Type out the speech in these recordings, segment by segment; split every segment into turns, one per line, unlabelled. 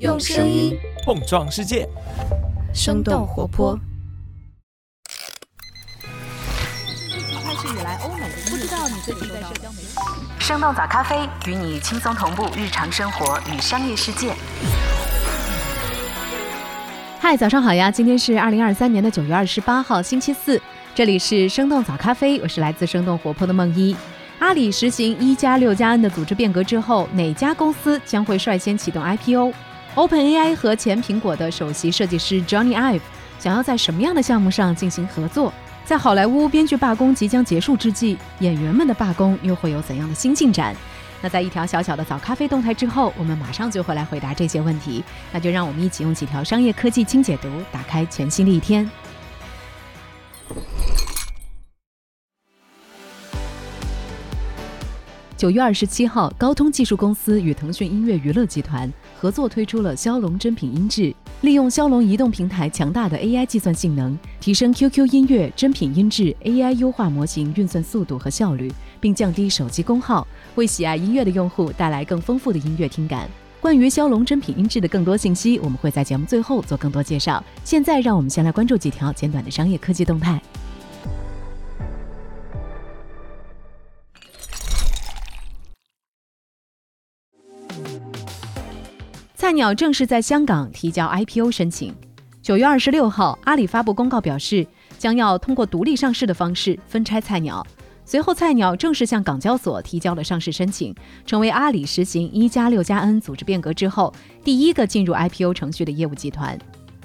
用声音
碰撞世界，
生动活泼。
开始以来，欧美不知道你最近在社交媒体。
生动早咖啡与你轻松同步日常生活与商业世界。
嗨，早上好呀！今天是二零二三年的九月二十八号，星期四。这里是生动早咖啡，我是来自生动活泼的梦一。阿里实行一加六加 N 的组织变革之后，哪家公司将会率先启动 Open AI 和前苹果的首席设计师 Johnny Ive 想要在什么样的项目上进行合作？在好莱坞编剧罢工即将结束之际，演员们的罢工又会有怎样的新进展？那在一条小小的早咖啡动态之后，我们马上就会来回答这些问题。那就让我们一起用几条商业科技轻解读，打开全新的一天。九月二十七号，高通技术公司与腾讯音乐娱乐集团合作推出了骁龙真品音质，利用骁龙移动平台强大的 AI 计算性能，提升 QQ 音乐真品音质 AI 优化模型运算速度和效率，并降低手机功耗，为喜爱音乐的用户带来更丰富的音乐听感。关于骁龙真品音质的更多信息，我们会在节目最后做更多介绍。现在，让我们先来关注几条简短的商业科技动态。菜鸟正式在香港提交 IPO 申请。九月二十六号，阿里发布公告表示，将要通过独立上市的方式分拆菜鸟。随后，菜鸟正式向港交所提交了上市申请，成为阿里实行一加六加 N 组织变革之后第一个进入 IPO 程序的业务集团。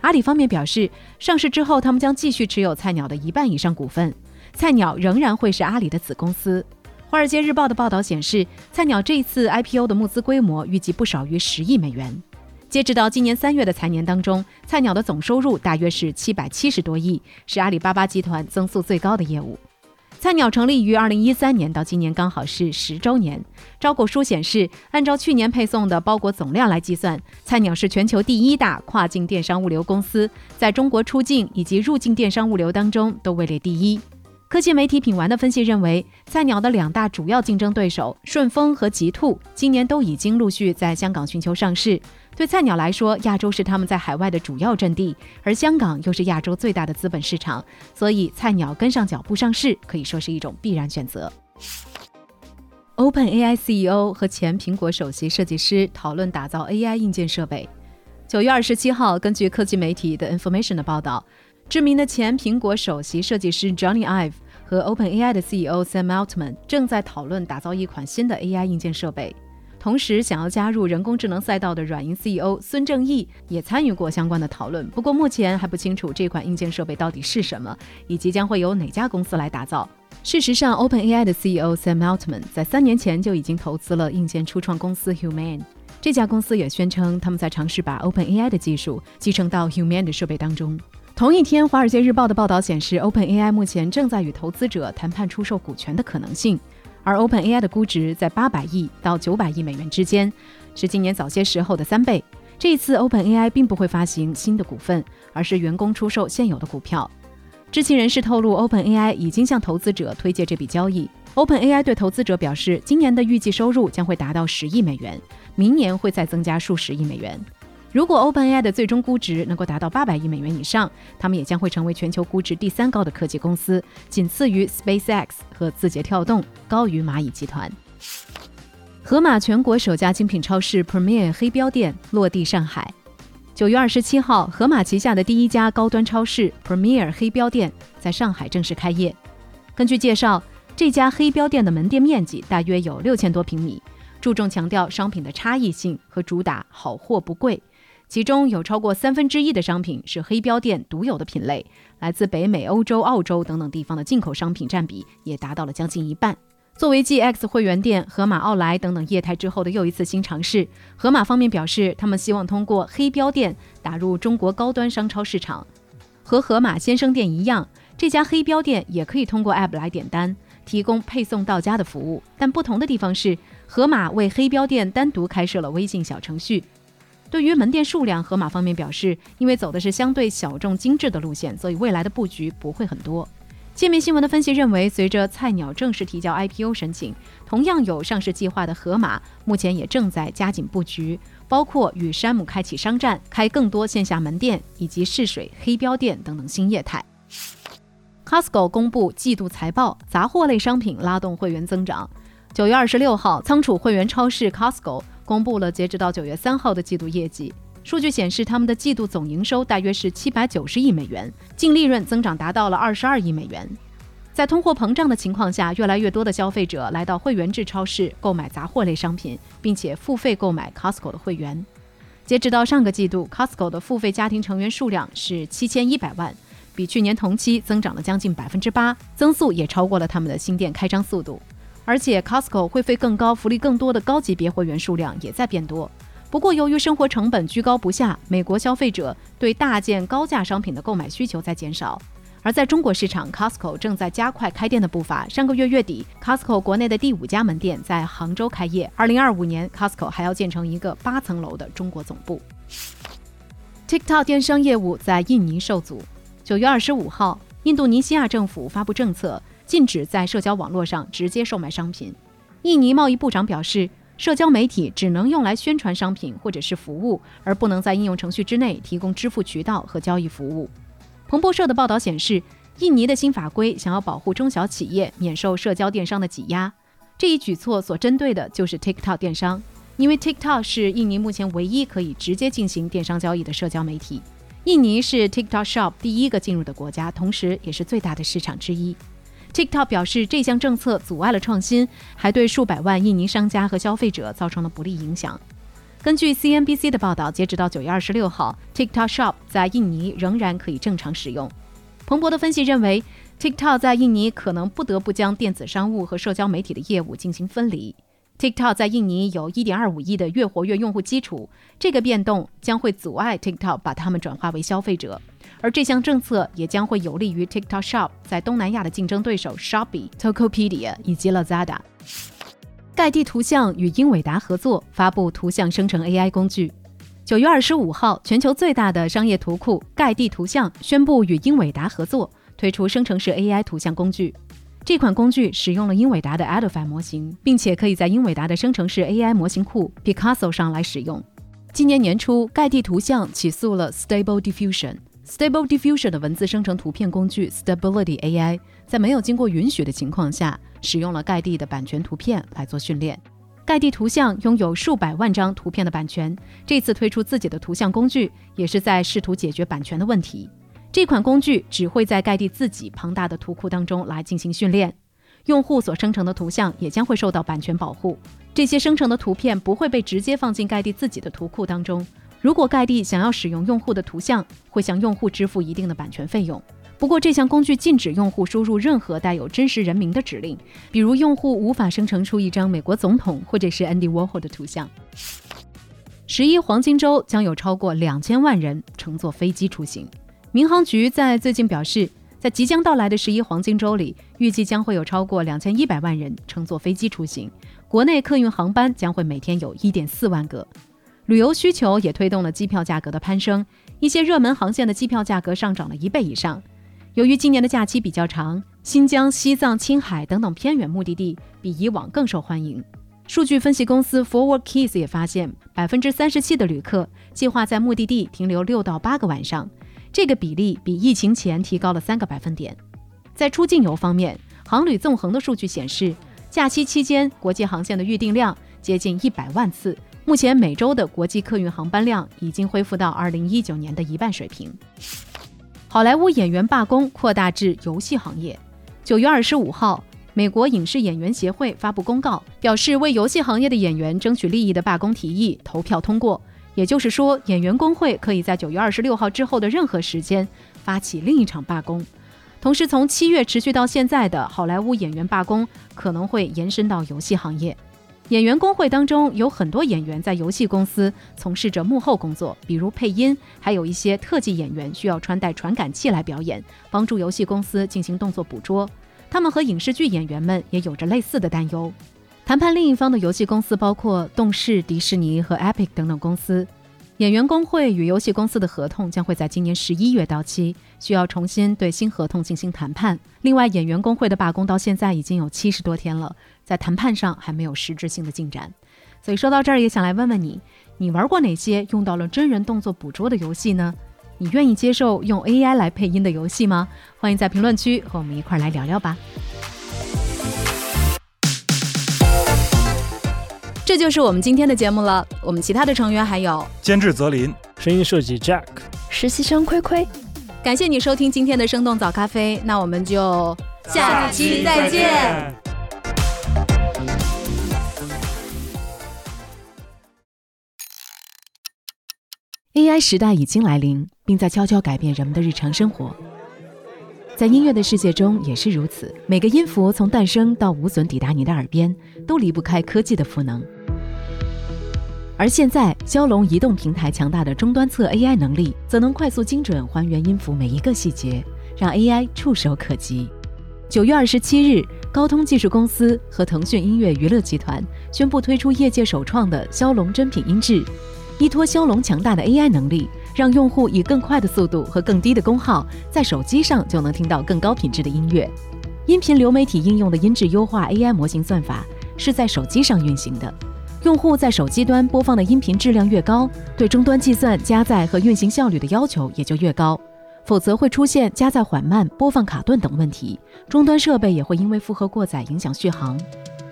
阿里方面表示，上市之后，他们将继续持有菜鸟的一半以上股份，菜鸟仍然会是阿里的子公司。《华尔街日报》的报道显示，菜鸟这次 IPO 的募资规模预计不少于十亿美元。截止到今年三月的财年当中，菜鸟的总收入大约是七百七十多亿，是阿里巴巴集团增速最高的业务。菜鸟成立于二零一三年，到今年刚好是十周年。招股书显示，按照去年配送的包裹总量来计算，菜鸟是全球第一大跨境电商物流公司，在中国出境以及入境电商物流当中都位列第一。科技媒体品玩的分析认为，菜鸟的两大主要竞争对手顺丰和极兔今年都已经陆续在香港寻求上市。对菜鸟来说，亚洲是他们在海外的主要阵地，而香港又是亚洲最大的资本市场，所以菜鸟跟上脚步上市可以说是一种必然选择。OpenAI CEO 和前苹果首席设计师讨论打造 AI 硬件设备。九月二十七号，根据科技媒体的 Information 的报道。知名的前苹果首席设计师 Johnny Ive 和 OpenAI 的 CEO Sam Altman 正在讨论打造一款新的 AI 硬件设备。同时，想要加入人工智能赛道的软银 CEO 孙正义也参与过相关的讨论。不过，目前还不清楚这款硬件设备到底是什么，以及将会由哪家公司来打造。事实上，OpenAI 的 CEO Sam Altman 在三年前就已经投资了硬件初创公司 Human。这家公司也宣称他们在尝试把 OpenAI 的技术继承到 Human 的设备当中。同一天，《华尔街日报》的报道显示，OpenAI 目前正在与投资者谈判出售股权的可能性，而 OpenAI 的估值在八百亿到九百亿美元之间，是今年早些时候的三倍。这一次，OpenAI 并不会发行新的股份，而是员工出售现有的股票。知情人士透露，OpenAI 已经向投资者推介这笔交易。OpenAI 对投资者表示，今年的预计收入将会达到十亿美元，明年会再增加数十亿美元。如果 OpenAI 的最终估值能够达到八百亿美元以上，他们也将会成为全球估值第三高的科技公司，仅次于 SpaceX 和字节跳动，高于蚂蚁集团。盒马全国首家精品超市 Premier 黑标店落地上海。九月二十七号，盒马旗下的第一家高端超市 Premier 黑标店在上海正式开业。根据介绍，这家黑标店的门店面积大约有六千多平米，注重强调商品的差异性和主打好货不贵。其中有超过三分之一的商品是黑标店独有的品类，来自北美、欧洲、澳洲等等地方的进口商品占比也达到了将近一半。作为 GX 会员店、盒马奥莱等等业态之后的又一次新尝试，盒马方面表示，他们希望通过黑标店打入中国高端商超市场。和盒马先生店一样，这家黑标店也可以通过 App 来点单，提供配送到家的服务。但不同的地方是，盒马为黑标店单独开设了微信小程序。对于门店数量，盒马方面表示，因为走的是相对小众精致的路线，所以未来的布局不会很多。界面新闻的分析认为，随着菜鸟正式提交 IPO 申请，同样有上市计划的盒马目前也正在加紧布局，包括与山姆开启商战、开更多线下门店以及试水黑标店等等新业态。Costco 公布季度财报，杂货类商品拉动会员增长。九月二十六号，仓储会员超市 Costco 公布了截止到九月三号的季度业绩。数据显示，他们的季度总营收大约是七百九十亿美元，净利润增长达到了二十二亿美元。在通货膨胀的情况下，越来越多的消费者来到会员制超市购买杂货类商品，并且付费购买 Costco 的会员。截止到上个季度，Costco 的付费家庭成员数量是七千一百万，比去年同期增长了将近百分之八，增速也超过了他们的新店开张速度。而且，Costco 会费更高、福利更多的高级别会员数量也在变多。不过，由于生活成本居高不下，美国消费者对大件高价商品的购买需求在减少。而在中国市场，Costco 正在加快开店的步伐。上个月月底，Costco 国内的第五家门店在杭州开业。二零二五年，Costco 还要建成一个八层楼的中国总部。TikTok 电商业务在印尼受阻。九月二十五号，印度尼西亚政府发布政策。禁止在社交网络上直接售卖商品。印尼贸易部长表示，社交媒体只能用来宣传商品或者是服务，而不能在应用程序之内提供支付渠道和交易服务。彭博社的报道显示，印尼的新法规想要保护中小企业免受社交电商的挤压。这一举措所针对的就是 TikTok 电商，因为 TikTok 是印尼目前唯一可以直接进行电商交易的社交媒体。印尼是 TikTok Shop 第一个进入的国家，同时也是最大的市场之一。TikTok 表示，这项政策阻碍了创新，还对数百万印尼商家和消费者造成了不利影响。根据 CNBC 的报道，截止到九月二十六号，TikTok Shop 在印尼仍然可以正常使用。彭博的分析认为，TikTok 在印尼可能不得不将电子商务和社交媒体的业务进行分离。TikTok 在印尼有一点二五亿的月活跃用户基础，这个变动将会阻碍 TikTok 把他们转化为消费者。而这项政策也将会有利于 TikTok Shop 在东南亚的竞争对手 Shopee、Tokopedia 以及 Lazada。盖蒂图像与英伟达合作发布图像生成 AI 工具。九月二十五号，全球最大的商业图库盖蒂图像宣布与英伟达合作，推出生成式 AI 图像工具。这款工具使用了英伟达的 Alpha 模型，并且可以在英伟达的生成式 AI 模型库 Picasso 上来使用。今年年初，盖蒂图像起诉了 Stable Diffusion。Stable Diffusion 的文字生成图片工具 Stability AI 在没有经过允许的情况下，使用了盖蒂的版权图片来做训练。盖蒂图像拥有数百万张图片的版权，这次推出自己的图像工具，也是在试图解决版权的问题。这款工具只会在盖蒂自己庞大的图库当中来进行训练，用户所生成的图像也将会受到版权保护。这些生成的图片不会被直接放进盖蒂自己的图库当中。如果盖蒂想要使用用户的图像，会向用户支付一定的版权费用。不过，这项工具禁止用户输入任何带有真实人名的指令，比如用户无法生成出一张美国总统或者是 Andy Warhol 的图像。十一黄金周将有超过两千万人乘坐飞机出行。民航局在最近表示，在即将到来的十一黄金周里，预计将会有超过两千一百万人乘坐飞机出行。国内客运航班将会每天有一点四万个。旅游需求也推动了机票价格的攀升，一些热门航线的机票价格上涨了一倍以上。由于今年的假期比较长，新疆、西藏、青海等等偏远目的地比以往更受欢迎。数据分析公司 Forward Keys 也发现，百分之三十七的旅客计划在目的地停留六到八个晚上，这个比例比疫情前提高了三个百分点。在出境游方面，航旅纵横的数据显示，假期期间国际航线的预订量接近一百万次。目前每周的国际客运航班量已经恢复到二零一九年的一半水平。好莱坞演员罢工扩大至游戏行业。九月二十五号，美国影视演员协会发布公告，表示为游戏行业的演员争取利益的罢工提议投票通过。也就是说，演员工会可以在九月二十六号之后的任何时间发起另一场罢工。同时，从七月持续到现在的好莱坞演员罢工可能会延伸到游戏行业。演员工会当中有很多演员在游戏公司从事着幕后工作，比如配音，还有一些特技演员需要穿戴传感器来表演，帮助游戏公司进行动作捕捉。他们和影视剧演员们也有着类似的担忧。谈判另一方的游戏公司包括动视、迪士尼和 Epic 等等公司。演员工会与游戏公司的合同将会在今年十一月到期，需要重新对新合同进行谈判。另外，演员工会的罢工到现在已经有七十多天了，在谈判上还没有实质性的进展。所以说到这儿，也想来问问你，你玩过哪些用到了真人动作捕捉的游戏呢？你愿意接受用 AI 来配音的游戏吗？欢迎在评论区和我们一块儿来聊聊吧。这就是我们今天的节目了。我们其他的成员还有
监制泽林，
声音设计 Jack，
实习生亏亏。
感谢你收听今天的生动早咖啡，那我们就
下期再见。
AI 时代已经来临，并在悄悄改变人们的日常生活。在音乐的世界中也是如此，每个音符从诞生到无损抵达你的耳边，都离不开科技的赋能。而现在，骁龙移动平台强大的终端侧 AI 能力，则能快速精准还原音符每一个细节，让 AI 触手可及。九月二十七日，高通技术公司和腾讯音乐娱乐集团宣布推出业界首创的骁龙真品音质。依托骁龙强大的 AI 能力，让用户以更快的速度和更低的功耗，在手机上就能听到更高品质的音乐。音频流媒体应用的音质优化 AI 模型算法是在手机上运行的。用户在手机端播放的音频质量越高，对终端计算、加载和运行效率的要求也就越高，否则会出现加载缓慢、播放卡顿等问题。终端设备也会因为负荷过载影响续航。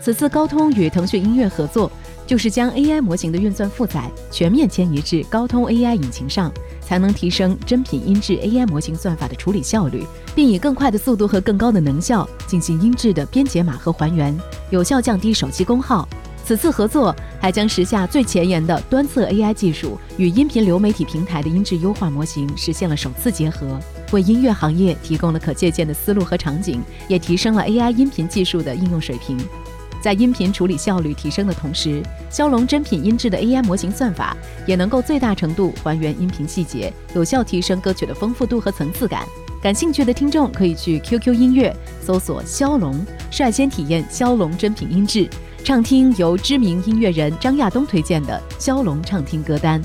此次高通与腾讯音乐合作，就是将 AI 模型的运算负载全面迁移至高通 AI 引擎上，才能提升真品音质 AI 模型算法的处理效率，并以更快的速度和更高的能效进行音质的编解码和还原，有效降低手机功耗。此次合作还将时下最前沿的端侧 AI 技术与音频流媒体平台的音质优化模型实现了首次结合，为音乐行业提供了可借鉴的思路和场景，也提升了 AI 音频技术的应用水平。在音频处理效率提升的同时，骁龙真品音质的 AI 模型算法也能够最大程度还原音频细节，有效提升歌曲的丰富度和层次感。感兴趣的听众可以去 QQ 音乐搜索“骁龙”，率先体验骁龙真品音质。畅听由知名音乐人张亚东推荐的骁龙畅听歌单。